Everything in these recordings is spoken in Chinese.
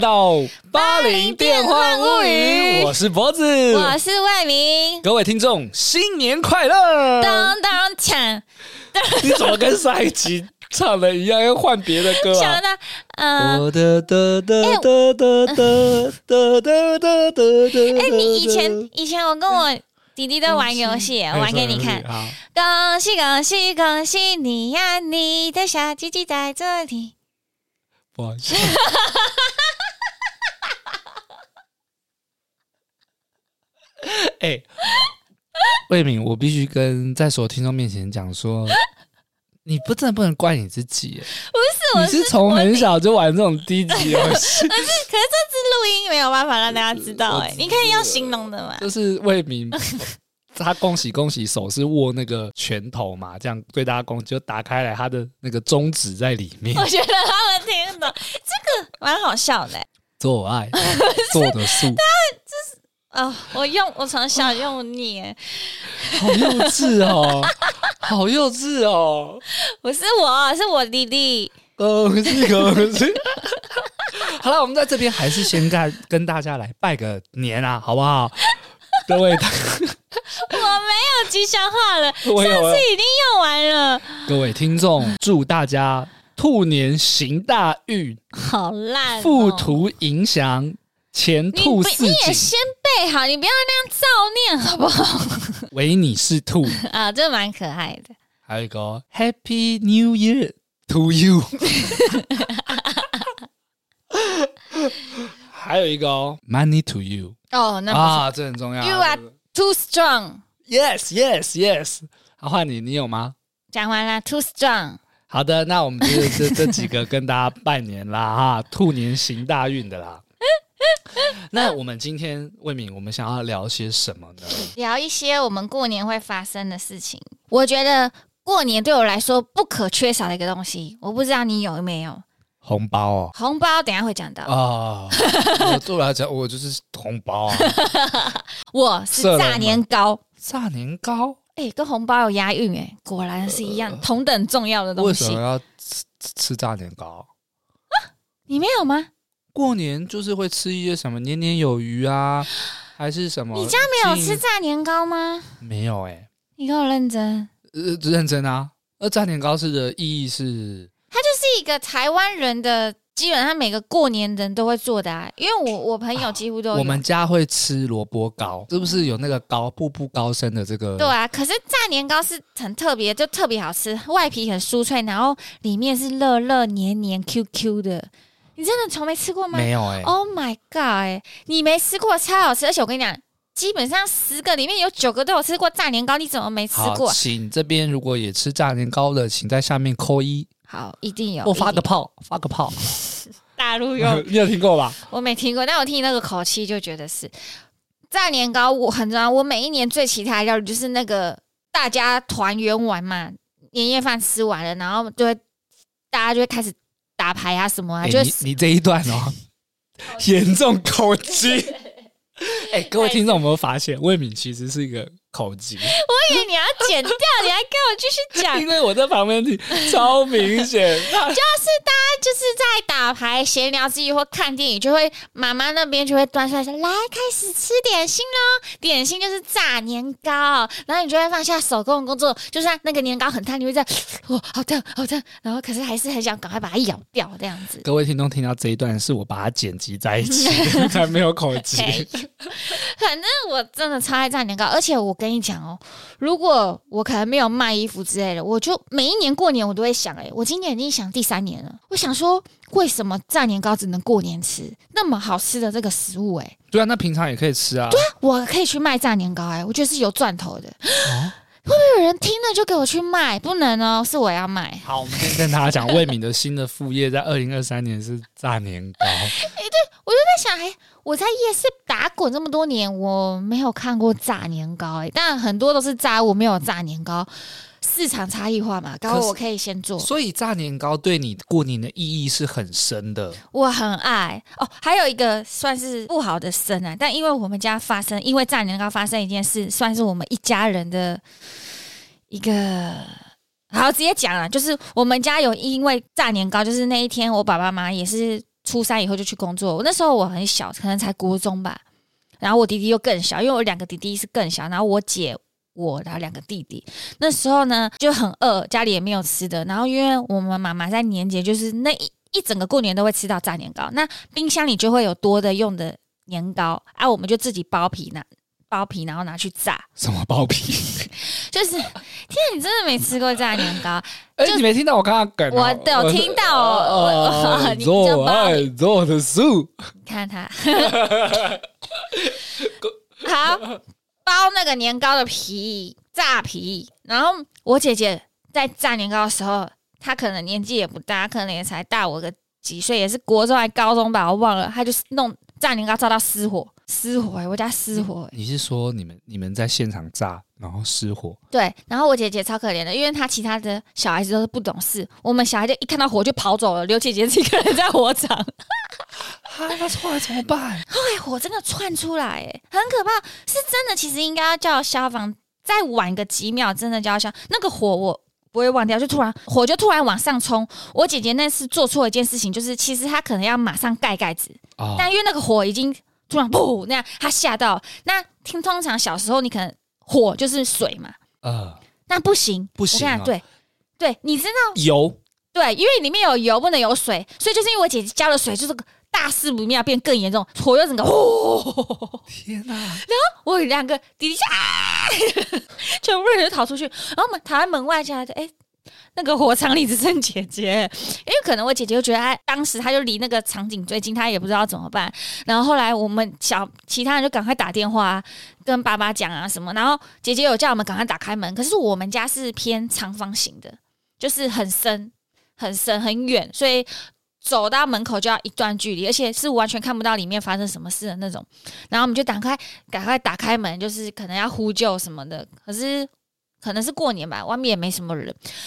到八零电幻物语，我是脖子，我是魏明，各位听众新年快乐！当当锵，你怎么跟上一集唱的一样，要换别的歌啊？嗯，哒哒哒哒哒哒哒哒哒哒。哎，你以前以前我跟我弟弟都玩游戏，我玩给你看。恭喜恭喜恭喜你呀，你的小鸡鸡在这里。不好意思。哎，魏敏，我必须跟在所有听众面前讲说，你不真的不能怪你自己。不是，你是从很小就玩这种低级游戏。可是，可是这次录音没有办法让大家知道。哎，你可以用形容的嘛？就是魏敏，他恭喜恭喜，手是握那个拳头嘛，这样对大家恭喜，就打开来，他的那个中指在里面。我觉得他们听得懂，这个蛮好笑的。做爱做的素，他就是。哦，我用我从小用你，好幼稚哦，好幼稚哦！不是我，是我弟弟。恭喜恭喜！好了，我们在这边还是先跟跟大家来拜个年啊，好不好？各位，我没有吉祥话了，上次已经用完了。各位听众，祝大家兔年行大运，好烂哦，富途迎祥。前兔似锦，你也先背好，你不要那样造念，好不好？唯你是兔 啊，这蛮可爱的。还有一个 Happy New Year to you，还有一个哦，Money to you。哦，那啊，这很重要。You are too strong。Yes, yes, yes。好，换你，你有吗？讲完了，too strong。好的，那我们就这这几个跟大家拜年啦，哈，兔年行大运的啦。那我们今天魏敏，我们想要聊些什么呢？聊一些我们过年会发生的事情。我觉得过年对我来说不可缺少的一个东西，我不知道你有没有红包哦。红包等下会讲到啊。对我来讲，我就是红包啊。我是炸年糕，炸年糕，哎、欸，跟红包有押韵，哎，果然是一样、呃、同等重要的东西。为什么要吃吃炸年糕啊？你没有吗？过年就是会吃一些什么年年有余啊，还是什么？你家没有吃炸年糕吗？没有哎、欸，你给我认真。呃，认真啊。而炸年糕是的意义是，它就是一个台湾人的，基本上每个过年人都会做的啊。因为我我朋友几乎都有、啊，我们家会吃萝卜糕，是不是有那个高步步高升的这个？对啊，可是炸年糕是很特别，就特别好吃，外皮很酥脆，然后里面是热热黏黏 Q Q 的。你真的从没吃过吗？没有哎、欸。Oh my god！哎，你没吃过超好吃，而且我跟你讲，基本上十个里面有九个都有吃过炸年糕，你怎么没吃过？好，请这边如果也吃炸年糕的，请在下面扣一。好，一定有。我发个泡，发个泡。大陆有，你有听过吧？我没听过，但我听那个口气就觉得是炸年糕。我很重要，我每一年最期待的料理就是那个大家团圆完嘛，年夜饭吃完了，然后就会大家就会开始。打牌啊什么啊？欸、就你你这一段哦，严重口技。哎，各位听众有没有发现，魏敏其实是一个口技？我以为你要剪掉，你还跟我继续讲，因为我在旁边听，超明显。就是大家就是在打牌、闲聊之余或看电影，就会妈妈那边就会端出来说：“来，开始吃点心喽！”点心就是炸年糕，然后你就会放下手工的工作，就算那个年糕很烫，你会这样，哇，好烫，好烫，然后可是还是很想赶快把它咬掉，这样子。各位听众听到这一段，是我把它剪辑在一起，才没有口技。反正我真的超爱炸年糕，而且我跟你讲哦，如果我可能没有卖衣服之类的，我就每一年过年我都会想，哎，我今年已经想第三年了，我想说，为什么炸年糕只能过年吃？那么好吃的这个食物，哎，对啊，那平常也可以吃啊。对啊，我可以去卖炸年糕，哎，我觉得是有赚头的。哦 会不会有人听了就给我去卖？不能哦，是我要卖。好，我们先跟大家讲，魏敏的新的副业在二零二三年是炸年糕。哎、欸，对，我就在想，哎，我在夜市打滚这么多年，我没有看过炸年糕，哎，但很多都是炸物，没有炸年糕。市场差异化嘛，刚好我可以先做。所以炸年糕对你过年的意义是很深的。我很爱哦，还有一个算是不好的生啊，但因为我们家发生，因为炸年糕发生一件事，算是我们一家人的一个，好直接讲啊，就是我们家有因为炸年糕，就是那一天我爸爸妈妈也是初三以后就去工作。我那时候我很小，可能才国中吧。然后我弟弟又更小，因为我两个弟弟是更小。然后我姐我然后两个弟弟，那时候呢就很饿，家里也没有吃的。然后因为我们妈妈在年节，就是那一一整个过年都会吃到炸年糕，那冰箱里就会有多的用的年糕啊，我们就自己剥皮拿包皮，然后拿去炸。什么包皮？就是，天啊，你真的没吃过炸年糕？哎、欸，你没听到我刚刚梗？我都有听到哦。做爱做的素，看他。好，包那个年糕的皮，炸皮。然后我姐姐在炸年糕的时候，她可能年纪也不大，可能也才大我个几岁，也是国中还高中吧，我忘了。她就是弄炸年糕炸到失火，失火、欸！我家失火、欸。你是说你们你们在现场炸，然后失火？对。然后我姐姐超可怜的，因为她其他的小孩子都是不懂事，我们小孩就一看到火就跑走了，留姐姐一个人在火场。啊，那后来怎么办？后来火真的窜出来，哎，很可怕，是真的。其实应该要叫消防，再晚个几秒，真的叫消。那个火我不会忘掉，就突然火就突然往上冲。我姐姐那次做错一件事情，就是其实她可能要马上盖盖子，哦、但因为那个火已经突然噗那样，她吓到。那听通常小时候你可能火就是水嘛，呃，那不行，不行、啊，对对，你知道油，对，因为里面有油，不能有水，所以就是因为我姐姐加了水，就是。大事不妙，变更严重，火又整个，哦、天哪！然后我有两个弟弟啊，全部人就逃出去，然后我们躺在门外家，哎，那个火场里只剩姐姐，因为可能我姐姐就觉得她当时她就离那个场景最近，她也不知道怎么办。然后后来我们小其他人就赶快打电话跟爸爸讲啊什么，然后姐姐有叫我们赶快打开门，可是我们家是偏长方形的，就是很深、很深、很远，所以。走到门口就要一段距离，而且是完全看不到里面发生什么事的那种。然后我们就赶快赶快打开门，就是可能要呼救什么的。可是可能是过年吧，外面也没什么人。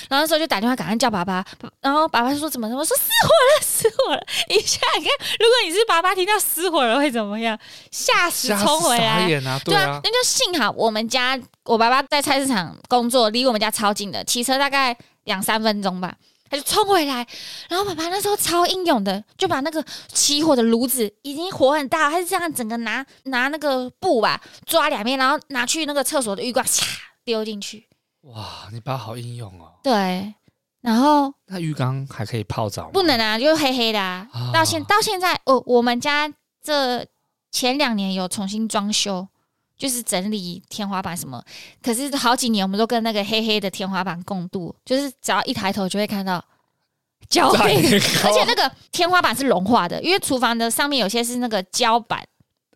然后那时候就打电话赶快叫爸爸。然后爸爸说怎么怎么？我说失火了，失火了！你想想看，如果你是爸爸，听到失火了会怎么样？吓死，冲回啊，对啊，那就幸好我们家我爸爸在菜市场工作，离我们家超近的，骑车大概两三分钟吧。他就冲回来，然后爸爸那时候超英勇的，就把那个起火的炉子已经火很大，他是这样整个拿拿那个布吧抓两边，然后拿去那个厕所的浴缸，嚓丢进去。哇，你爸好英勇哦！对，然后那浴缸还可以泡澡吗？不能啊，就黑黑的啊。啊到现到现在，哦，我们家这前两年有重新装修，就是整理天花板什么，可是好几年我们都跟那个黑黑的天花板共度，就是只要一抬头就会看到焦黑，而且那个天花板是融化的，因为厨房的上面有些是那个胶板，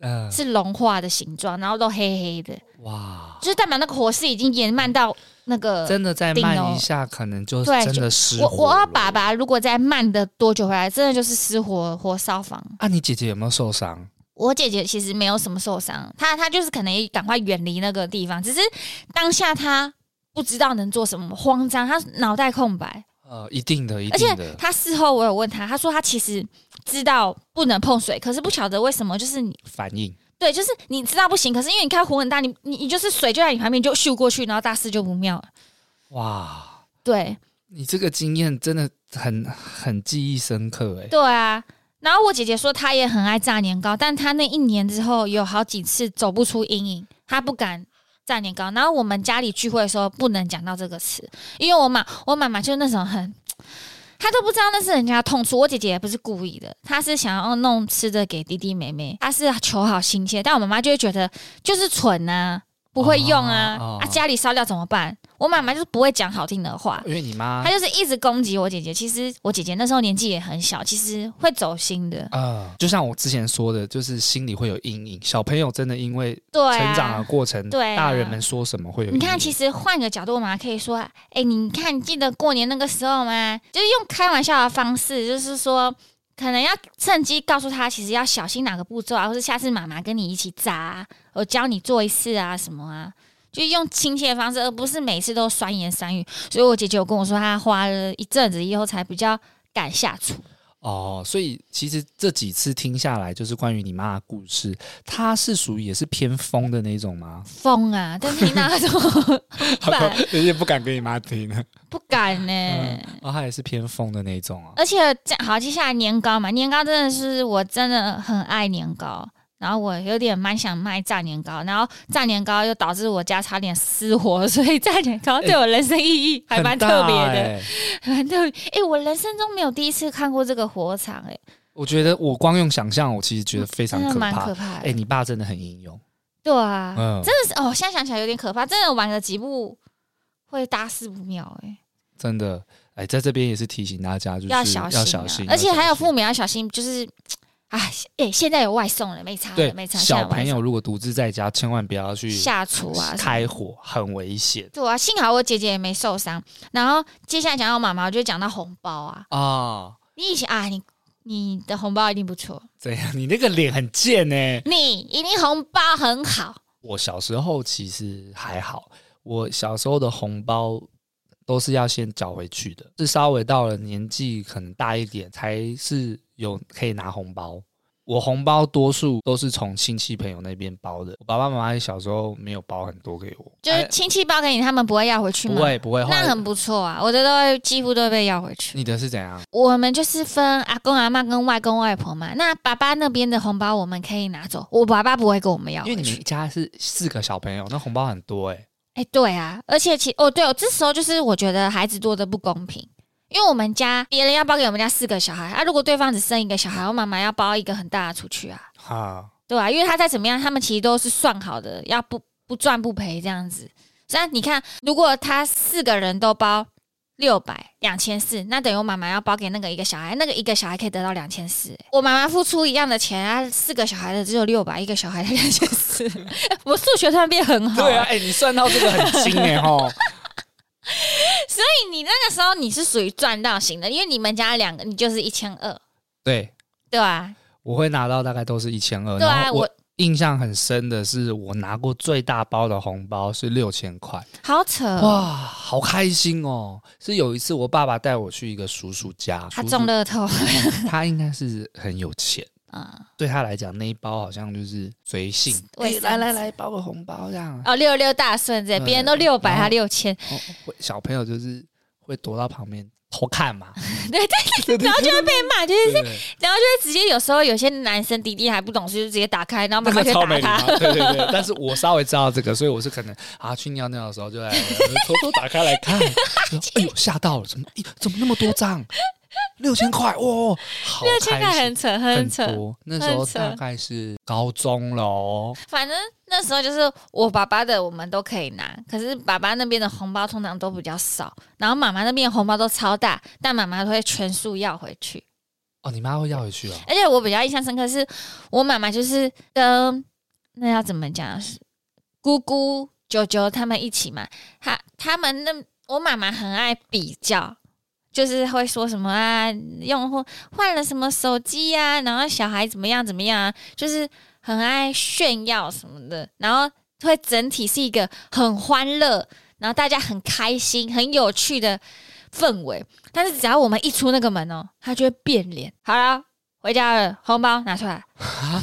嗯，是融化的形状，然后都黑黑的，哇，就是代表那个火势已经延漫到那个真的再慢一下，可能就真的失火。我我爸爸如果再慢的多久回来，真的就是失火火烧房。啊，你姐姐有没有受伤？我姐姐其实没有什么受伤，她她就是可能也赶快远离那个地方，只是当下她不知道能做什么，慌张，她脑袋空白。呃，一定的，一定的。而且她事后我有问她，她说她其实知道不能碰水，可是不晓得为什么，就是你反应对，就是你知道不行，可是因为你看火很大，你你你就是水就在你旁边就咻过去，然后大事就不妙了。哇，对，你这个经验真的很很记忆深刻哎。对啊。然后我姐姐说，她也很爱炸年糕，但她那一年之后有好几次走不出阴影，她不敢炸年糕。然后我们家里聚会的时候不能讲到这个词，因为我妈我妈妈就那种很，她都不知道那是人家痛处。我姐姐也不是故意的，她是想要弄吃的给弟弟妹妹，她是求好心切。但我妈妈就会觉得就是蠢呐，不会用啊，啊家里烧掉怎么办？我妈妈就是不会讲好听的话，因为你妈她就是一直攻击我姐姐。其实我姐姐那时候年纪也很小，其实会走心的。啊、呃，就像我之前说的，就是心里会有阴影。小朋友真的因为成长的过程，对、啊，大人们说什么会有影。你看，其实换个角度，我妈可以说：“哎、欸，你看，你记得过年那个时候吗？”就是用开玩笑的方式，就是说，可能要趁机告诉他，其实要小心哪个步骤啊，或是下次妈妈跟你一起炸，我教你做一次啊，什么啊。就用亲切的方式，而不是每次都酸言酸语。所以我姐姐有跟我说，她花了一阵子以后才比较敢下厨。哦，所以其实这几次听下来，就是关于你妈的故事，她是属于也是偏疯的那种吗？疯啊！但是你那种，有些不敢跟你妈听了，不敢呢、欸。嗯、哦，她也是偏疯的那种啊。而且这好，接下来年糕嘛，年糕真的是我真的很爱年糕。然后我有点蛮想卖炸年糕，然后炸年糕又导致我家差点失火，所以炸年糕对我人生意义还蛮特别的，欸、蛮特别。哎、欸，我人生中没有第一次看过这个火场，欸，哎，我觉得我光用想象，我其实觉得非常可怕，蛮可怕。哎、欸，你爸真的很英勇，对啊，嗯、真的是哦，现在想起来有点可怕，真的晚了几步会大事不妙，欸，哎，真的，哎，在这边也是提醒大家，就是要小心，啊，小心，而且还有父母要小心，就是。哎，哎、欸，现在有外送了，没差，对，没差。小朋友如果独自在家，千万不要去下厨啊，开火很危险。对啊，幸好我姐姐也没受伤。然后接下来讲到妈妈，我就讲到红包啊。啊、哦，你以前啊，你你的红包一定不错。怎样？你那个脸很贱呢、欸？你一定红包很好。我小时候其实还好，我小时候的红包都是要先缴回去的，是稍微到了年纪可能大一点才是。有可以拿红包，我红包多数都是从亲戚朋友那边包的。我爸爸妈妈小时候没有包很多给我，就是亲戚包给你，他们不会要回去吗？不会不会，那很不错啊。我的都会几乎都会被要回去。你的是怎样？我们就是分阿公阿妈跟外公外婆嘛。那爸爸那边的红包我们可以拿走，我爸爸不会跟我们要回去。因为你们家是四个小朋友，那红包很多哎、欸。哎、欸，对啊，而且其哦对哦，这时候就是我觉得孩子多的不公平。因为我们家别人要包给我们家四个小孩啊，如果对方只生一个小孩，我妈妈要包一个很大的出去啊，哈，对啊，因为他再怎么样，他们其实都是算好的，要不不赚不赔这样子。所以你看，如果他四个人都包六百两千四，那等于我妈妈要包给那个一个小孩，那个一个小孩可以得到两千四。我妈妈付出一样的钱啊，四个小孩的只有六百，一个小孩的 两千四。我数学突然变很好，对啊，哎、欸，你算到这个很精哎 齁。所以你那个时候你是属于赚到型的，因为你们家两个你就是一千二，对对啊，我会拿到大概都是一千二。对啊，我印象很深的是，我拿过最大包的红包是六千块，好扯哇，好开心哦！是有一次我爸爸带我去一个叔叔家，他中乐透，他应该是很有钱。啊，嗯、对他来讲，那一包好像就是随性。欸、来来来，包个红包这样。哦，六六大顺这，别人都六百，他六千。小朋友就是会躲到旁边偷看嘛。对 对对，然后就会被骂，就是，然后就会直接有时候有些男生弟弟还不懂事，就直接打开，然后妈妈就打他。对对对，但是我稍微知道这个，所以我是可能啊去尿尿的时候就来偷偷打开来看。哎呦，吓到了，怎么？怎么那么多张？六千块哇，六千块很扯，很扯。那时候大概是高中了，反正那时候就是我爸爸的，我们都可以拿。可是爸爸那边的红包通常都比较少，然后妈妈那边的红包都超大，但妈妈都会全数要回去。哦，你妈会要回去哦。而且我比较印象深刻是，我妈妈就是跟那要怎么讲，姑姑、舅舅他们一起嘛。他他们那我妈妈很爱比较。就是会说什么啊，用户换了什么手机呀，然后小孩怎么样怎么样啊，就是很爱炫耀什么的，然后会整体是一个很欢乐，然后大家很开心、很有趣的氛围。但是只要我们一出那个门哦，他就会变脸。好了，回家了，红包拿出来。啊，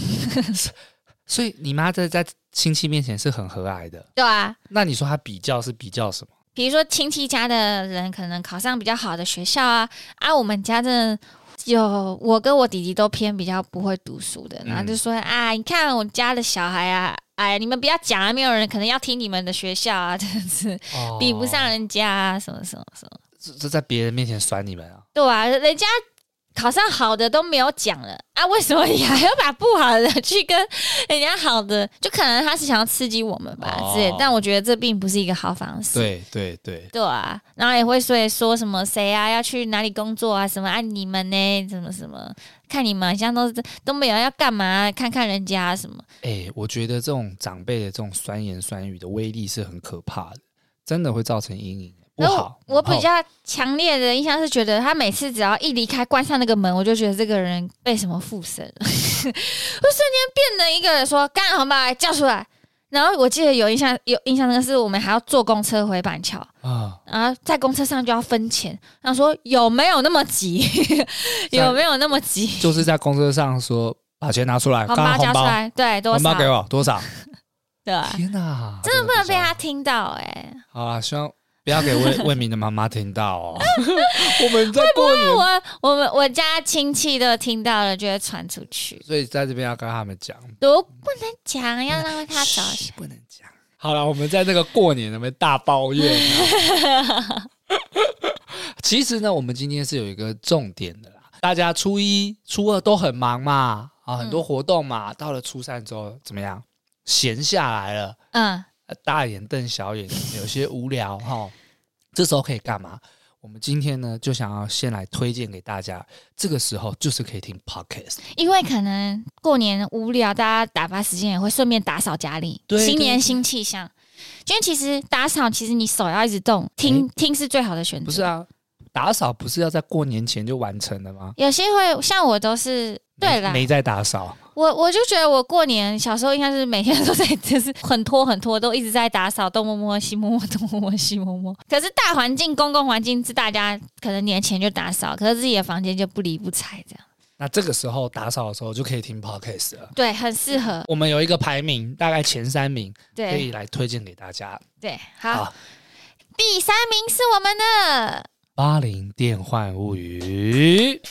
所以你妈在在亲戚面前是很和蔼的。对啊。那你说她比较是比较什么？比如说亲戚家的人可能考上比较好的学校啊，啊，我们家真的有我跟我弟弟都偏比较不会读书的，然后就说、嗯、啊，你看我家的小孩啊，哎，你们不要讲啊，没有人可能要听你们的学校啊，真的是比不上人家啊，什么什么什么，这这在别人面前酸你们啊？对啊，人家。考上好的都没有讲了啊，为什么你还要把不好的去跟人家好的？就可能他是想要刺激我们吧，之类、哦。但我觉得这并不是一个好方式。对对对，对啊，然后也会说说什么谁啊要去哪里工作啊什么啊你们呢？什么什么？看你们好像都是都没有要干嘛？看看人家什么？哎、欸，我觉得这种长辈的这种酸言酸语的威力是很可怕的，真的会造成阴影。然后我比较强烈的印象是，觉得他每次只要一离开，关上那个门，我就觉得这个人被什么附身了，我瞬间变了一个人说：“干红包来叫出来。”然后我记得有印象，有印象那个是我们还要坐公车回板桥啊，然后在公车上就要分钱。然后说有没有那么急？有没有那么急？就是在公车上说把钱拿出来，红包交出来，对，多少？红包给我多少？对，天哪，真的不能被他听到哎、欸。好啦，希望不要给魏魏明的妈妈听到哦。我们在过年，我我们我家亲戚都听到了，就会传出去。所以在这边要跟他们讲，都不能讲，要让他着急，不能讲。好了，我们在这个过年里面大抱怨、啊。其实呢，我们今天是有一个重点的啦。大家初一、初二都很忙嘛，啊，很多活动嘛。嗯、到了初三之后，怎么样？闲下来了，嗯，大眼瞪小眼，有些无聊哈。这时候可以干嘛？我们今天呢，就想要先来推荐给大家。这个时候就是可以听 podcast，因为可能过年无聊，大家打发时间也会顺便打扫家里。对，新年新气象。因为其实打扫，其实你手要一直动，听听是最好的选择。不是啊，打扫不是要在过年前就完成的吗？有些会像我都是。对啦，没在打扫。我我就觉得我过年小时候应该是每天 都在，就是很拖很拖，都一直在打扫，东摸摸西摸摸，东摸摸西摸摸。可是大环境、公共环境是大家可能年前就打扫，可是自己的房间就不理不睬这样。那这个时候打扫的时候就可以听 podcast 了。对，很适合。我们有一个排名，大概前三名，对，可以来推荐给大家。对，好，好，第三名是我们的《八零电幻物语》。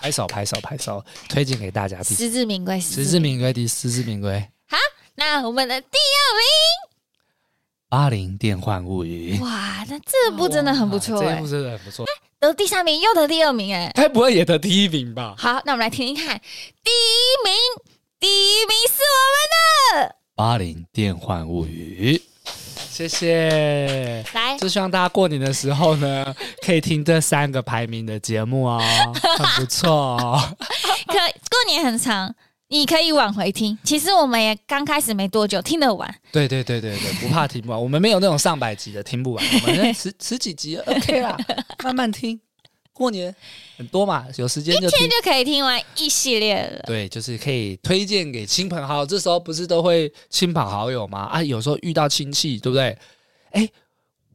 拍手拍手拍手，推荐给大家。实至名归，实至名归，第实至名归。好，那我们的第二名，《八零电幻物语》。哇，那这部真的很不错，这部真的很不错。得第三名又得第二名，哎，该不会也得第一名吧？好，那我们来听听看，第一名，第一名是我们的《八零电幻物语》。谢谢，来，就希望大家过年的时候呢，可以听这三个排名的节目哦，很不错哦。可过年很长，你可以往回听。其实我们也刚开始没多久，听得完。对对对对对，不怕听不完。我们没有那种上百集的听不完，我们 十十几集 OK 啦，慢慢听。过年很多嘛，有时间就一天就可以听完一系列了。对，就是可以推荐给亲朋好友。这时候不是都会亲朋好友吗？啊，有时候遇到亲戚，对不对？哎，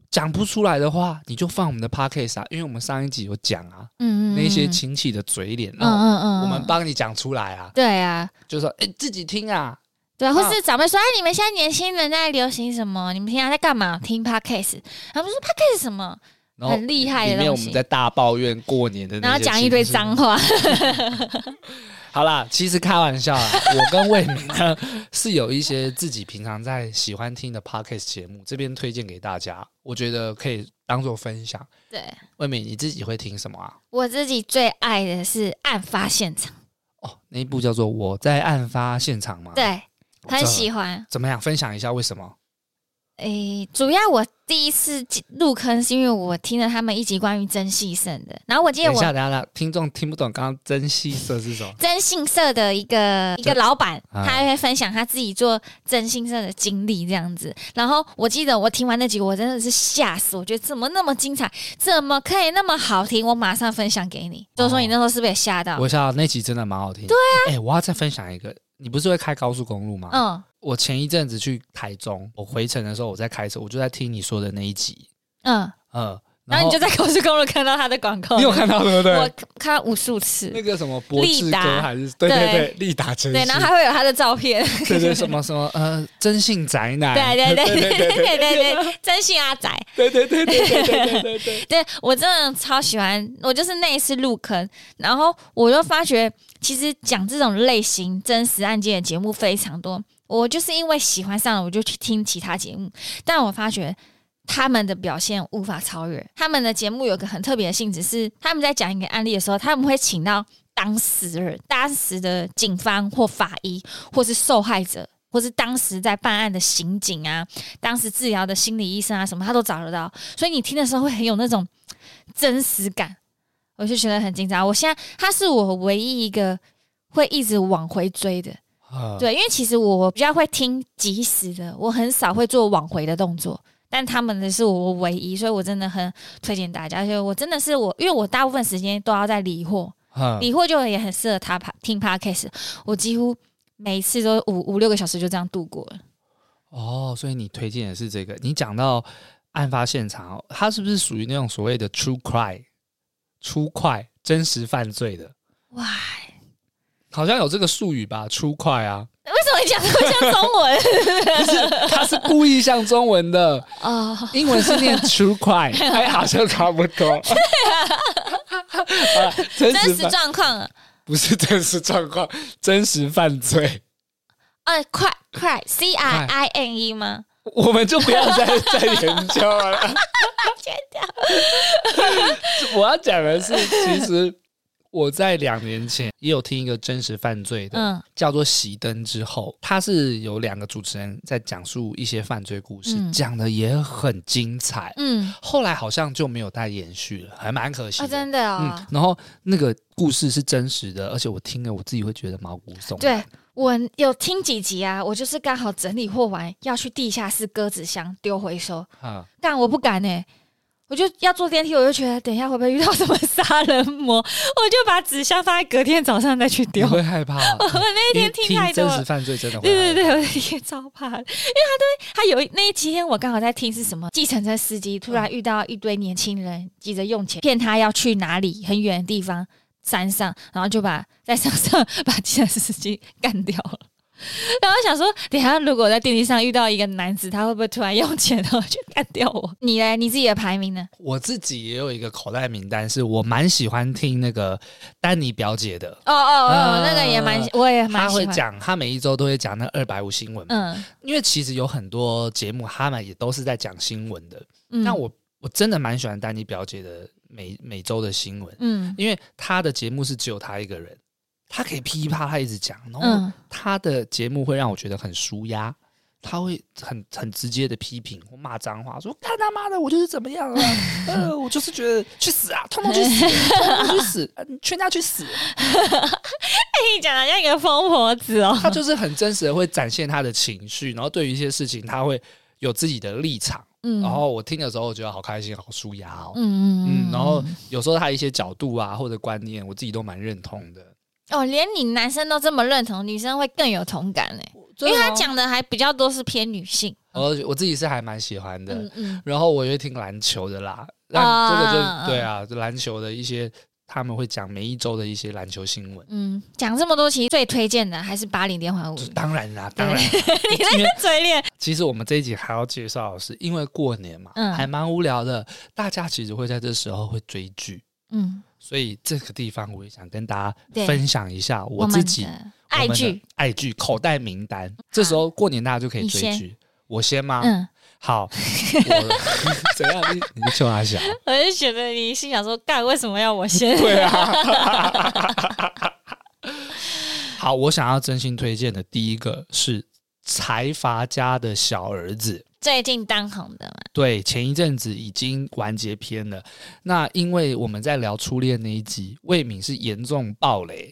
讲不出来的话，你就放我们的 podcast 啊，因为我们上一集有讲啊，嗯嗯，那些亲戚的嘴脸，嗯嗯嗯，我们帮你讲出来啊。对啊，就说哎，自己听啊，对啊，或是长辈说，哎，你们现在年轻人在流行什么？你们平常在干嘛？听 podcast，他们说 podcast 什么？很厉害的里面我们在大抱怨过年的，然后讲一堆脏话。好啦，其实开玩笑啦，我跟魏明呢是有一些自己平常在喜欢听的 podcast 节目，这边推荐给大家，我觉得可以当做分享。对，魏明你自己会听什么啊？我自己最爱的是案发现场。哦，那一部叫做《我在案发现场》吗？对，很喜欢。怎么样？分享一下为什么？诶，主要我第一次入坑是因为我听了他们一集关于征信社的，然后我记得我等一下，等一下，听众听不懂刚刚征信社是什么？真信社的一个一个老板，他会分享他自己做真信社的经历这样子。然后我记得我听完那集，我真的是吓死，我觉得怎么那么精彩，怎么可以那么好听？我马上分享给你。就是说你那时候是不是也吓到？我吓到，那集真的蛮好听。对啊，哎，我要再分享一个，你不是会开高速公路吗？嗯。我前一阵子去台中，我回程的时候我在开车，我就在听你说的那一集，嗯嗯，然后你就在高速公路看到他的广告，你有看到对不对？我看到无数次，那个什么博智哥还是对对对，利达真对，然后还会有他的照片，对对什么什么呃，征信宅男，对对对对对对对对，征信阿宅，对对对对对对对对，对 我真的超喜欢，我就是那一次入坑，然后我就发觉其实讲这种类型真实案件的节目非常多。我就是因为喜欢上了，我就去听其他节目，但我发觉他们的表现无法超越。他们的节目有个很特别的性质，是他们在讲一个案例的时候，他们会请到当事人、当时的警方或法医，或是受害者，或是当时在办案的刑警啊，当时治疗的心理医生啊，什么他都找得到。所以你听的时候会很有那种真实感，我就觉得很紧张。我现在他是我唯一一个会一直往回追的。对，因为其实我比较会听即时的，我很少会做往回的动作，但他们的是我唯一，所以我真的很推荐大家。而且我真的是我，因为我大部分时间都要在理货，理货就也很适合他听 Podcast，我几乎每次都五五六个小时就这样度过了。哦，所以你推荐的是这个？你讲到案发现场，它是不是属于那种所谓的 true crime 真实犯罪的？哇，好像有这个术语吧？true crime 啊？为什么你讲的会像中文？不是，他是故意像中文的哦。英文是念 true crime，哎，好像差不多。真实状况不是真实状况，真实犯罪。呃，快快，C I I N E 吗？我们就不要再再研究了。我要讲的是，其实我在两年前也有听一个真实犯罪的，嗯、叫做《熄灯之后》，他是有两个主持人在讲述一些犯罪故事，讲、嗯、的也很精彩。嗯，后来好像就没有再延续了，还蛮可惜的。哦、真的哦、嗯。然后那个故事是真实的，而且我听了我自己会觉得毛骨悚然。对。我有听几集啊，我就是刚好整理货完，要去地下室鸽子箱丢回收。啊，但我不敢呢、欸，我就要坐电梯，我就觉得等一下会不会遇到什么杀人魔，我就把纸箱放在隔天早上再去丢。会害怕？我那一天听太多真实犯罪真的会。对对对，我那天超怕，因为他对他有那几天我刚好在听是什么，计程车司机突然遇到一堆年轻人急着用钱，骗他要去哪里很远的地方。山上，然后就把在山上 把计程车司机干掉了。然后想说，等下如果在电梯上遇到一个男子，他会不会突然用钱然后就干掉我？你呢？你自己的排名呢？我自己也有一个口袋名单，是我蛮喜欢听那个丹尼表姐的。哦哦哦，那个也蛮，我也蛮喜欢。他会讲，他每一周都会讲那二百五新闻。嗯，因为其实有很多节目，他们也都是在讲新闻的。嗯，那我我真的蛮喜欢丹尼表姐的。每每周的新闻，嗯，因为他的节目是只有他一个人，他可以噼啪他一直讲，然后他的节目会让我觉得很舒压，他会很很直接的批评或骂脏话，说看他妈的，我就是怎么样啊，呃，我就是觉得去死啊，通通去死，通通去死，全家去死。你讲的像一个疯婆子哦，他就是很真实的会展现他的情绪，然后对于一些事情他会有自己的立场。嗯，然后我听的时候我觉得好开心，好舒压哦。嗯嗯嗯，然后有时候他一些角度啊或者观念，我自己都蛮认同的。哦，连你男生都这么认同，女生会更有同感嘞，因为他讲的还比较多是偏女性。我我自己是还蛮喜欢的。嗯嗯。然后我也听篮球的啦，那这个就对啊，篮球的一些。他们会讲每一周的一些篮球新闻。嗯，讲这么多，其实最推荐的还是八零电环五。当然啦，当然。对 你那个嘴脸。其实我们这一集还要介绍的是，因为过年嘛，嗯，还蛮无聊的，大家其实会在这时候会追剧。嗯，所以这个地方我也想跟大家分享一下我自己爱剧爱剧口袋名单。这时候过年大家就可以追剧。我先吗？嗯。好，怎样？你你就阿翔，我就觉得你心想说，干为什么要我先？对啊。好，我想要真心推荐的第一个是财阀家的小儿子，最近当红的嘛。对，前一阵子已经完结篇了。那因为我们在聊初恋那一集，魏敏是严重爆雷。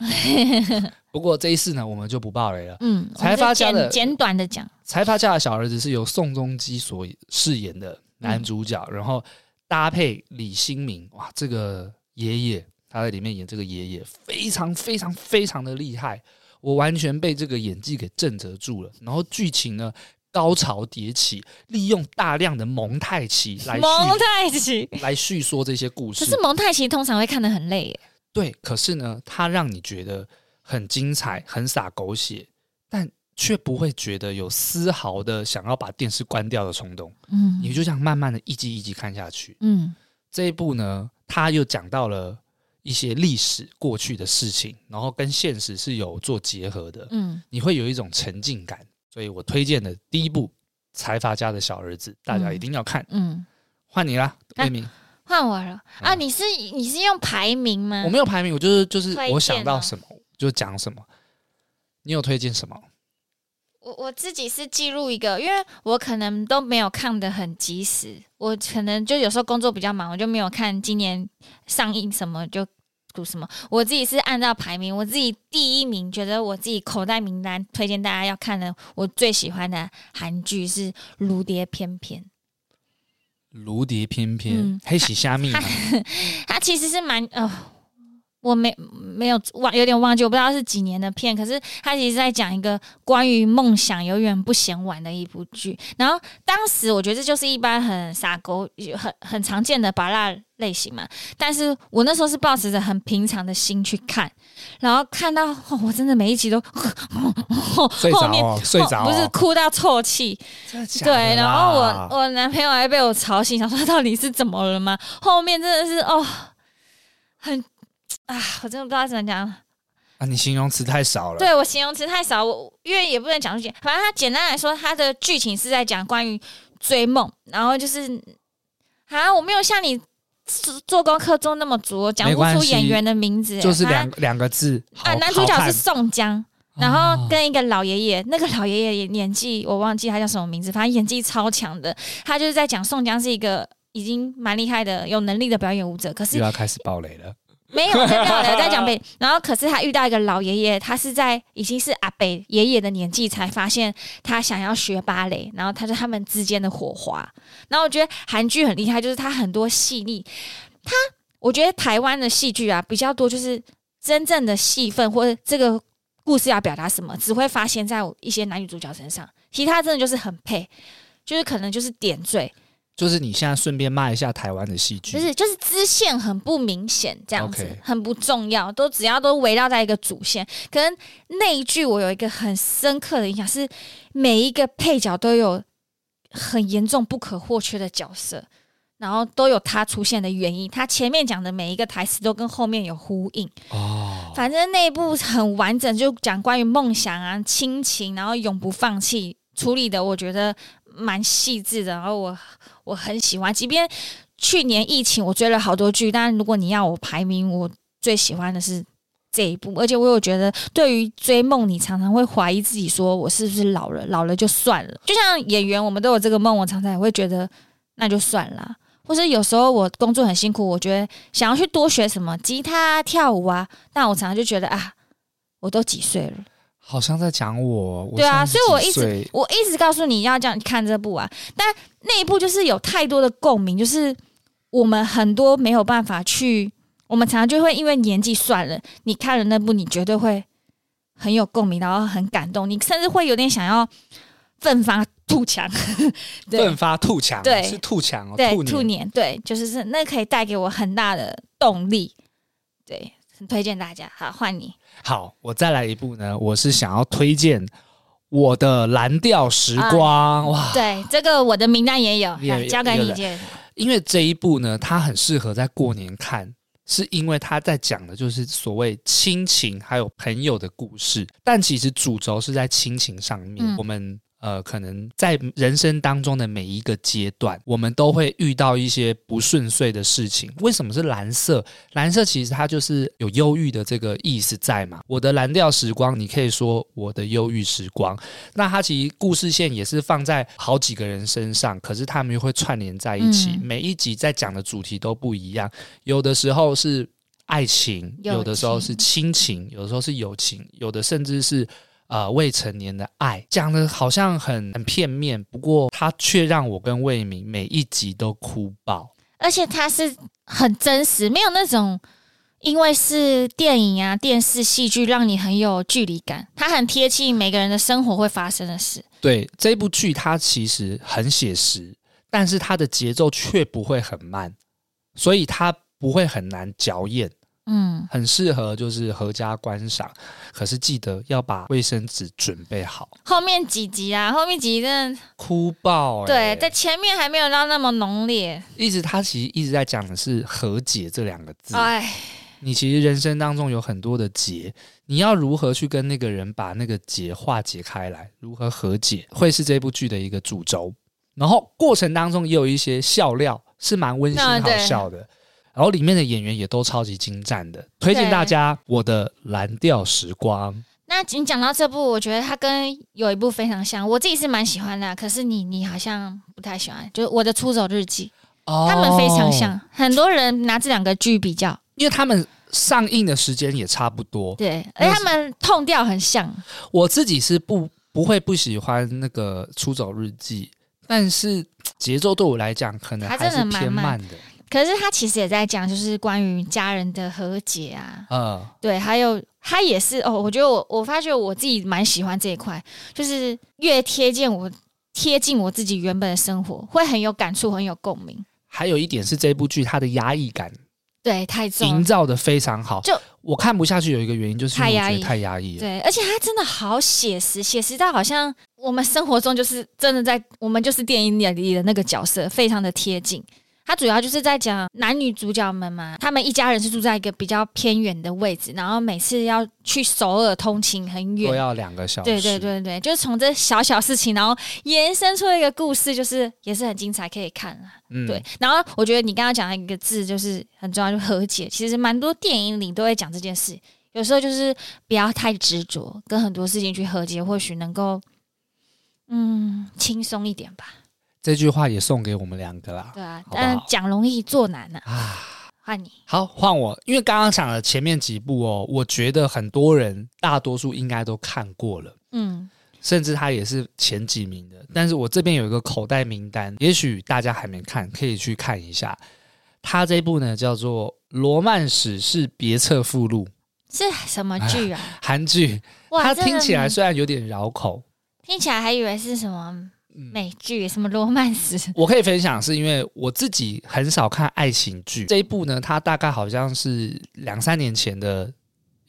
不过这一次呢，我们就不爆雷了。嗯，财阀家的简短的讲，财阀家的小儿子是由宋仲基所饰演的男主角，嗯、然后搭配李新民，哇，这个爷爷他在里面演这个爷爷，非常非常非常的厉害，我完全被这个演技给震慑住了。然后剧情呢，高潮迭起，利用大量的蒙太奇来蒙太奇来叙说这些故事。可是蒙太奇通常会看得很累耶。对，可是呢，它让你觉得。很精彩，很洒狗血，但却不会觉得有丝毫的想要把电视关掉的冲动。嗯，你就这样慢慢的一集一集看下去。嗯，这一部呢，它又讲到了一些历史过去的事情，然后跟现实是有做结合的。嗯，你会有一种沉浸感。所以我推荐的第一部《财阀家的小儿子》，大家一定要看。嗯，换你啦，魏敏。换我了啊！你是你是用排名吗？我没有排名，我就是就是我想到什么。就讲什么？你有推荐什么？我我自己是记录一个，因为我可能都没有看的很及时，我可能就有时候工作比较忙，我就没有看今年上映什么就读什么。我自己是按照排名，我自己第一名，觉得我自己口袋名单推荐大家要看的，我最喜欢的韩剧是《如蝶翩翩》。如蝶翩翩，黑喜虾米吗？它其实是蛮哦。我没没有忘，有点忘记，我不知道是几年的片。可是他其实在讲一个关于梦想永远不嫌晚的一部剧。然后当时我觉得这就是一般很傻狗、很很常见的芭乐类型嘛。但是我那时候是抱持着很平常的心去看，然后看到、哦、我真的每一集都 睡着、哦，睡着、哦，不是哭到啜泣。对，然后我我男朋友还被我吵醒，想说到底是怎么了吗？后面真的是哦，很。啊，我真的不知道怎么讲啊！你形容词太少了。对，我形容词太少，我因为也不能讲出去。反正他简单来说，他的剧情是在讲关于追梦，然后就是啊，我没有像你做功课做那么足，讲不出演员的名字，就是两两个字啊。男主角是宋江，然后跟一个老爷爷，哦、那个老爷爷演技我忘记他叫什么名字，反正演技超强的。他就是在讲宋江是一个已经蛮厉害的、有能力的表演舞者，可是又要开始爆雷了。没有，没有，没有在讲北。然后，可是他遇到一个老爷爷，他是在已经是阿北爷爷的年纪，才发现他想要学芭蕾。然后，他是他们之间的火花。然后，我觉得韩剧很厉害，就是他很多细腻。他，我觉得台湾的戏剧啊比较多，就是真正的戏份或者这个故事要表达什么，只会发现在一些男女主角身上。其他真的就是很配，就是可能就是点缀。就是你现在顺便骂一下台湾的戏剧，就是就是支线很不明显，这样子 Okay. 很不重要，都只要都围绕在一个主线。可能那一句我有一个很深刻的印象，是每一个配角都有很严重不可或缺的角色，然后都有他出现的原因。他前面讲的每一个台词都跟后面有呼应哦。反正那一部很完整，就讲关于梦想啊、亲情，然后永不放弃处理的，我觉得蛮细致的。然后我。我很喜欢，即便去年疫情我追了好多剧，但如果你要我排名，我最喜欢的是这一部。而且我有觉得，对于追梦，你常常会怀疑自己，说我是不是老了？老了就算了。就像演员，我们都有这个梦，我常常也会觉得那就算了。或者有时候我工作很辛苦，我觉得想要去多学什么吉他、跳舞啊，但我常常就觉得啊，我都几岁了。好像在讲我，我对啊，所以我一直我一直告诉你要这样看这部啊，但那一部就是有太多的共鸣，就是我们很多没有办法去，我们常常就会因为年纪算了，你看了那部，你绝对会很有共鸣，然后很感动，你甚至会有点想要奋发图强，奋发图强，对，是图强哦，对，兔年，对，就是是那可以带给我很大的动力，对，很推荐大家，好，换你。好，我再来一部呢。我是想要推荐我的蓝调时光。啊、哇，对，这个我的名单也有，也交给你。因为这一部呢，它很适合在过年看，是因为它在讲的就是所谓亲情还有朋友的故事，但其实主轴是在亲情上面。嗯、我们。呃，可能在人生当中的每一个阶段，我们都会遇到一些不顺遂的事情。为什么是蓝色？蓝色其实它就是有忧郁的这个意思在嘛。我的蓝调时光，你可以说我的忧郁时光。那它其实故事线也是放在好几个人身上，可是他们又会串联在一起。嗯、每一集在讲的主题都不一样，有的时候是爱情，有的时候是亲情，有的时候是友情，有的甚至是。呃，未成年的爱讲的好像很很片面，不过他却让我跟魏明每一集都哭爆，而且他是很真实，没有那种因为是电影啊、电视戏剧让你很有距离感，它很贴近每个人的生活会发生的事。对，这部剧，它其实很写实，但是它的节奏却不会很慢，所以它不会很难嚼咽。嗯，很适合就是合家观赏，可是记得要把卫生纸准备好。后面几集啊，后面几集真的哭爆、欸。对，在前面还没有到那么浓烈。一直他其实一直在讲的是和解这两个字。哎，你其实人生当中有很多的结，你要如何去跟那个人把那个结化解开来，如何和解，会是这部剧的一个主轴。然后过程当中也有一些笑料，是蛮温馨好笑的。然后里面的演员也都超级精湛的，推荐大家《我的蓝调时光》。那你讲到这部，我觉得它跟有一部非常像，我自己是蛮喜欢的。可是你你好像不太喜欢，就是《我的出走日记》哦，他们非常像，很多人拿这两个剧比较，因为他们上映的时间也差不多。对，而他们 tone 调很像。我自己是不不会不喜欢那个《出走日记》，但是节奏对我来讲可能还是偏慢的。可是他其实也在讲，就是关于家人的和解啊，嗯，对，还有他也是哦，我觉得我我发觉我自己蛮喜欢这一块，就是越贴近我贴近我自己原本的生活，会很有感触，很有共鸣。还有一点是这部剧它的压抑感，对，太重，营造的非常好。就我看不下去，有一个原因就是因为我觉得太压抑了。对，而且它真的好写实，写实到好像我们生活中就是真的在，我们就是电影里的那个角色，非常的贴近。它主要就是在讲男女主角们嘛，他们一家人是住在一个比较偏远的位置，然后每次要去首尔通勤很远，都要两个小时。对对对对，就是从这小小事情，然后延伸出一个故事，就是也是很精彩，可以看了。嗯，对。然后我觉得你刚刚讲的一个字就是很重要，就和解。其实蛮多电影里都会讲这件事，有时候就是不要太执着，跟很多事情去和解，或许能够嗯轻松一点吧。这句话也送给我们两个啦。对啊，但讲容易做难呢。啊，换你。好，换我。因为刚刚讲了前面几部哦，我觉得很多人大多数应该都看过了。嗯，甚至他也是前几名的。但是我这边有一个口袋名单，也许大家还没看，可以去看一下。他这部呢叫做《罗曼史是别册附录》，是什么剧啊？韩剧。哇，它听起来虽然有点绕口，听起来还以为是什么。美剧什么罗曼史？我可以分享，是因为我自己很少看爱情剧。这一部呢，它大概好像是两三年前的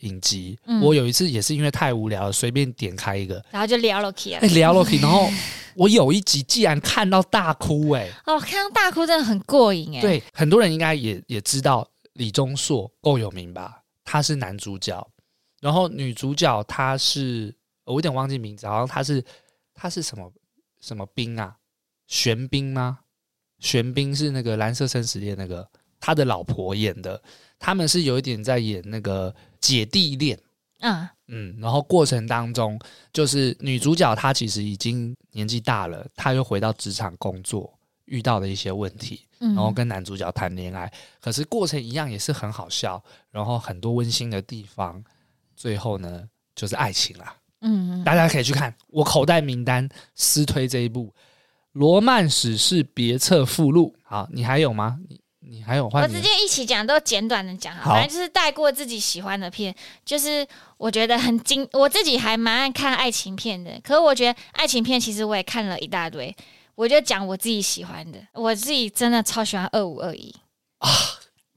影集。嗯、我有一次也是因为太无聊了，随便点开一个，然后就聊了起来。哎，聊了 K，，然后我有一集竟然看到大哭，哎，哦，看到大哭真的很过瘾，哎。对，很多人应该也也知道李钟硕够有名吧？他是男主角，然后女主角她是我有点忘记名字，好像她是她是什么？什么冰啊？玄彬吗？玄彬是那个《蓝色生死恋》那个他的老婆演的，他们是有一点在演那个姐弟恋。嗯嗯，然后过程当中，就是女主角她其实已经年纪大了，她又回到职场工作，遇到的一些问题，然后跟男主角谈恋爱，可是过程一样也是很好笑，然后很多温馨的地方，最后呢就是爱情啦。嗯，大家可以去看我口袋名单私推这一部《罗曼史是别册附录》。好，你还有吗？你你还有？我直接一起讲，都简短的讲，好，反正就是带过自己喜欢的片，就是我觉得很精。我自己还蛮爱看爱情片的，可是我觉得爱情片其实我也看了一大堆，我就讲我自己喜欢的。我自己真的超喜欢《二五二一》啊。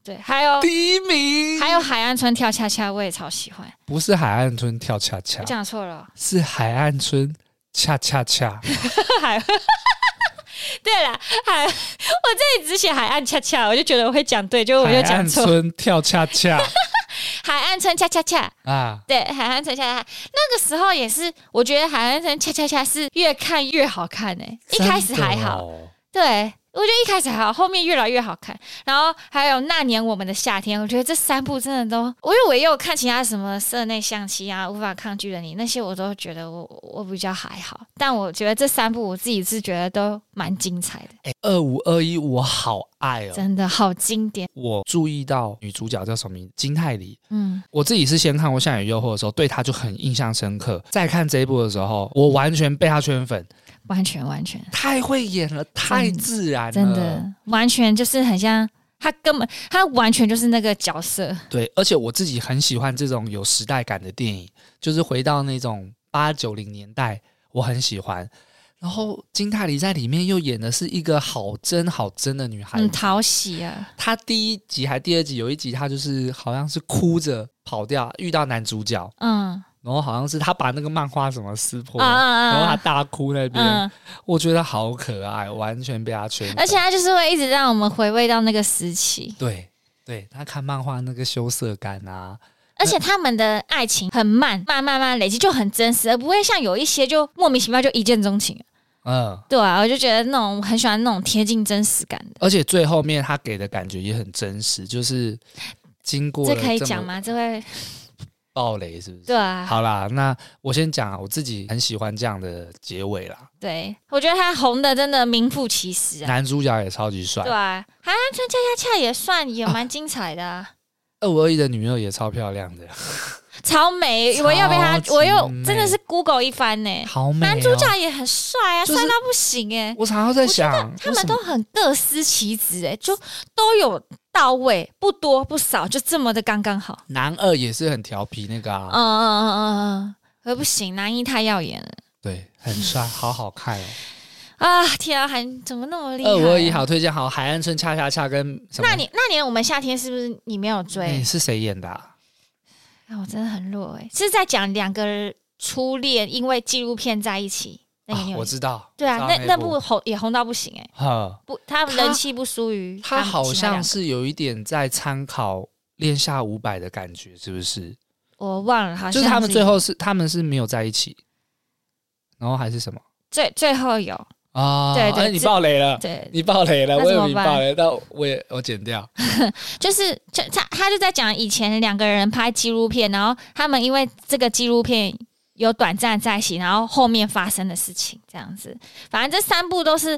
对，还有第一名，还有海岸村跳恰恰，我也超喜欢。不是海岸村跳恰恰，我讲错了，是海岸村恰恰恰。海，对了，海，我这里只写海岸恰恰，我就觉得我会讲对，就我就讲错。海岸村跳恰恰，海岸村恰恰恰。啊，对，海岸村恰恰，那个时候也是，我觉得海岸村恰恰恰是越看越好看诶、欸，一开始还好，对。我觉得一开始还好，后面越来越好看。然后还有那年我们的夏天，我觉得这三部真的都，我因为我也有看其他什么室内相亲啊，无法抗拒的你那些，我都觉得我我比较还好。但我觉得这三部我自己是觉得都蛮精彩的。哎，二五二一我好爱哦，真的好经典。我注意到女主角叫什么名？金泰梨。嗯，我自己是先看过《夏雨诱惑》的时候，对她就很印象深刻。再看这一部的时候，我完全被她圈粉。完全完全太会演了，太自然了，真的完全就是很像他，根本他完全就是那个角色。对，而且我自己很喜欢这种有时代感的电影，就是回到那种八九零年代，我很喜欢。然后金泰梨在里面又演的是一个好真好真的女孩，很讨喜啊。她第一集还第二集有一集，她就是好像是哭着跑掉，遇到男主角，嗯。然后好像是他把那个漫画什么撕破，然后他大哭那边，嗯、我觉得好可爱，完全被他圈。而且他就是会一直让我们回味到那个时期。对，对他看漫画那个羞涩感啊，而且他们的爱情很慢，慢慢慢累积就很真实，而不会像有一些就莫名其妙就一见钟情。嗯，对啊，我就觉得那种很喜欢那种贴近真实感的。而且最后面他给的感觉也很真实，就是经过这可以讲吗？这位。暴雷是不是？对啊，好啦，那我先讲啊，我自己很喜欢这样的结尾啦。对，我觉得他红的真的名副其实啊，男主角也超级帅。对啊，海岸村恰恰恰也算也蛮精彩的啊。二五二一的女二也超漂亮的，超美！我要被他，我又真的是 Google 一番呢，好美、哦。男主角也很帅啊，帅、就是、到不行哎！我常常在想，他们都很各司其职哎，就都有到位，不多不少，就这么的刚刚好。男二也是很调皮那个啊，嗯嗯嗯嗯嗯，可不行，男一太耀眼了，对，很帅，好好看哦。啊天啊，还怎么那么厉害？二五二一好推荐，好海岸村恰恰恰跟？那年那年我们夏天是不是你没有追？欸、是谁演的、啊？啊，我真的很弱哎、欸，是在讲两个人初恋因为纪录片在一起。那个、啊、我知道，对啊，那那部红也红到不行哎、不，他人气不输于他，他好像是有一点在参考《恋下五百》的感觉，是不是？我忘了，好像是就是他们最后是他们是没有在一起，然后还是什么？最最后有。啊、哦，对对，你爆雷了，对，你爆雷了，我也你爆雷，但我也我剪掉。就是就他他就在讲以前两个人拍纪录片，然后他们因为这个纪录片有短暂在一起，然后后面发生的事情这样子。反正这三部都是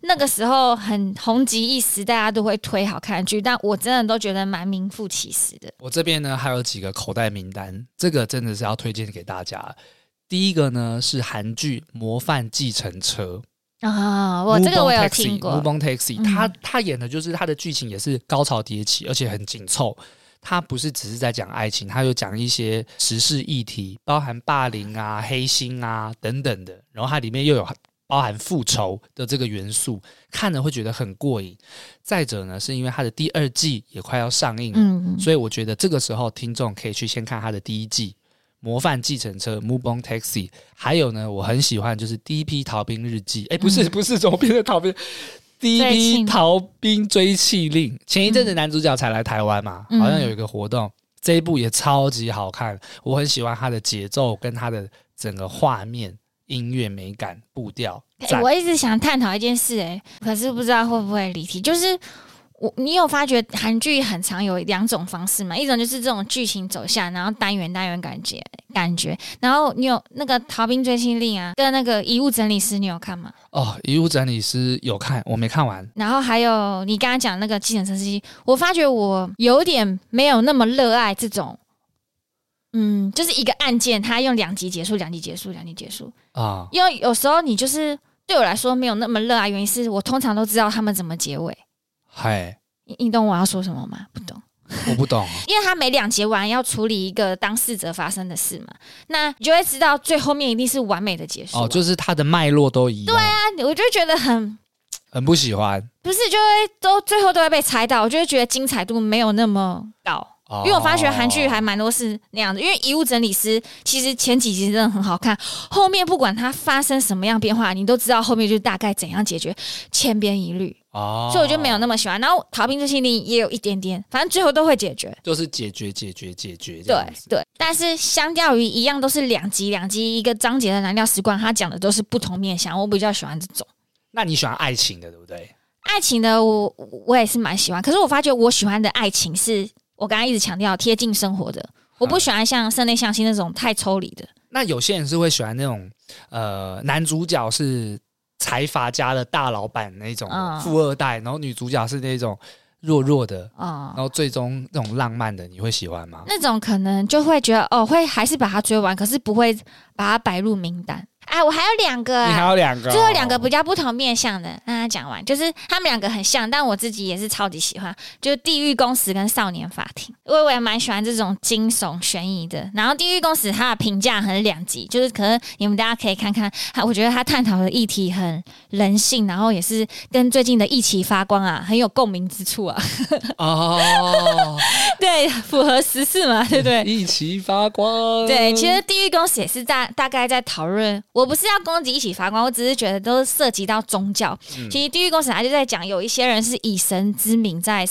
那个时候很红极一时，大家都会推好看的剧，但我真的都觉得蛮名副其实的。我这边呢还有几个口袋名单，这个真的是要推荐给大家。第一个呢是韩剧《模范计程车》。啊、哦，我这个我有听过。《Mubon Taxi》，他他演的就是他的剧情也是高潮迭起，而且很紧凑。他不是只是在讲爱情，他有讲一些时事议题，包含霸凌啊、黑心啊等等的。然后它里面又有包含复仇的这个元素，看了会觉得很过瘾。再者呢，是因为它的第二季也快要上映了，嗯，所以我觉得这个时候听众可以去先看它的第一季。模范计程车 Move on Taxi，还有呢，我很喜欢就是第一批逃兵日记，哎，不是不是左边的逃兵，第一批逃兵追缉令。前一阵子男主角才来台湾嘛，好像有一个活动，这一部也超级好看，我很喜欢它的节奏跟它的整个画面、音乐美感、步调。我一直想探讨一件事，哎，可是不知道会不会离题，就是。我你有发觉韩剧很常有两种方式吗？一种就是这种剧情走向，然后单元单元感觉感觉，然后你有那个《逃兵追缉令》啊，跟那个《遗物整理师》，你有看吗？哦，《遗物整理师》有看，我没看完。然后还有你刚刚讲那个计程车司机，我发觉我有点没有那么热爱这种，嗯，就是一个案件，它用两集结束，两集结束，两集结束啊。因为有时候你就是对我来说没有那么热爱，原因是我通常都知道他们怎么结尾。嗨，你你懂我要说什么吗？不懂，我不懂，因为他每两节完要处理一个当事者发生的事嘛，那你就会知道最后面一定是完美的结束啊。哦，就是他的脉络都一样。对啊，我就觉得很很不喜欢，不是就会都最后都会被猜到，我就会觉得精彩度没有那么高。因为我发觉韩剧还蛮多是那样的，因为遗物整理师其实前几集真的很好看，后面不管它发生什么样变化，你都知道后面就大概怎样解决，千篇一律哦，所以我就没有那么喜欢。然后逃兵追缉令也有一点点，反正最后都会解决，就是解决解决解决。对对，但是相较于一样都是两集两集一个章节的《蓝调时光》，他讲的都是不同面向，我比较喜欢这种。那你喜欢爱情的对不对？爱情的我我也是蛮喜欢，可是我发觉我喜欢的爱情是。我刚刚一直强调贴近生活的，我不喜欢像室内相亲那种太抽离的。那有些人是会喜欢那种，呃，男主角是财阀家的大老板那种富二代，然后女主角是那种弱弱的，然后最终那种浪漫的，你会喜欢吗？那种可能就会觉得哦，会还是把它追完，可是不会把它摆入名单。哎，我还有两个，你还有两个，最后两个比较不同面向的，让他讲完。就是他们两个很像，但我自己也是超级喜欢，就是《地狱公使》跟《少年法庭》，因为我也蛮喜欢这种惊悚悬疑的。然后《地狱公使》它的评价很两极，就是可能你们大家可以看看，我觉得他探讨的议题很人性，然后也是跟最近的一起发光啊很有共鸣之处啊。哦，对，符合时事嘛，对不对？一起发光。对，其实《地狱公使》也是大大概在讨论。我不是要攻击一起发光，我只是觉得都涉及到宗教。嗯、其实地狱公审他就在讲，有一些人是以神之名在。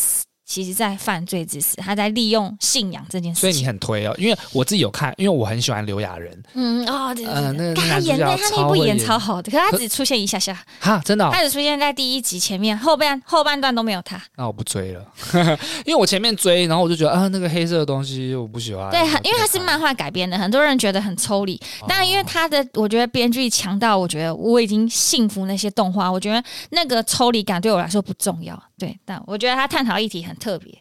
其实，在犯罪之时，他在利用信仰这件事情。所以你很推哦，因为我自己有看，因为我很喜欢刘亚仁。嗯哦，对对对，呃、那个、他演的他那部演超好的，可是他只出现一下下。哈，真的、哦，他只出现在第一集前面，后半后半段都没有他。那我不追了，因为我前面追，然后我就觉得啊，那个黑色的东西我不喜欢。对，因为他是漫画改编的，很多人觉得很抽离。但因为他的，我觉得编剧强到，我觉得我已经信服那些动画，我觉得那个抽离感对我来说不重要。对，但我觉得他探讨议题很特别。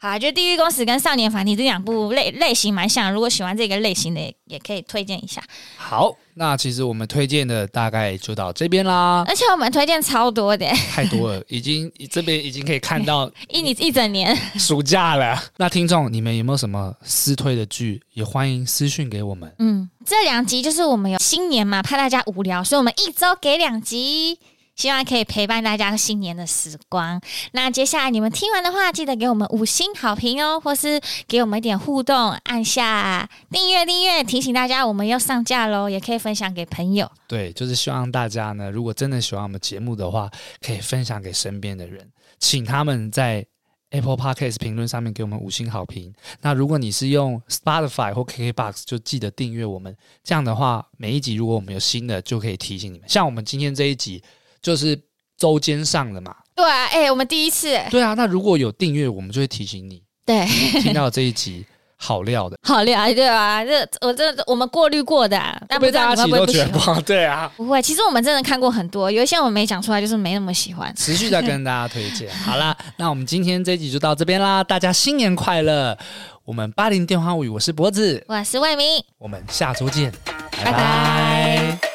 好，就《地狱公使》跟《少年法庭》这两部类类型蛮像，如果喜欢这个类型的，也可以推荐一下。好，那其实我们推荐的大概就到这边啦。而且我们推荐超多的，太多了，已经这边已经可以看到 一你一整年暑假了。那听众，你们有没有什么私推的剧？也欢迎私讯给我们。嗯，这两集就是我们有新年嘛，怕大家无聊，所以我们一周给两集。希望可以陪伴大家新年的时光。那接下来你们听完的话，记得给我们五星好评哦，或是给我们一点互动，按下订阅订阅，提醒大家我们要上架喽。也可以分享给朋友。对，就是希望大家呢，如果真的喜欢我们节目的话，可以分享给身边的人，请他们在 Apple Podcast 评论上面给我们五星好评。那如果你是用 Spotify 或 KKBox，就记得订阅我们。这样的话，每一集如果我们有新的，就可以提醒你们。像我们今天这一集。就是周间上的嘛，对啊，哎、欸，我们第一次，对啊，那如果有订阅，我们就会提醒你，对，听到这一集好料的，好料，对啊，这我这我们过滤过的、啊，但不知道大家都觉得不好，对啊，不会，其实我们真的看过很多，有一些我们没讲出来，就是没那么喜欢，持续在跟大家推荐。好啦，那我们今天这一集就到这边啦，大家新年快乐！我们八零电话物语，我是脖子，我是魏明，我们下周见，拜拜。拜拜。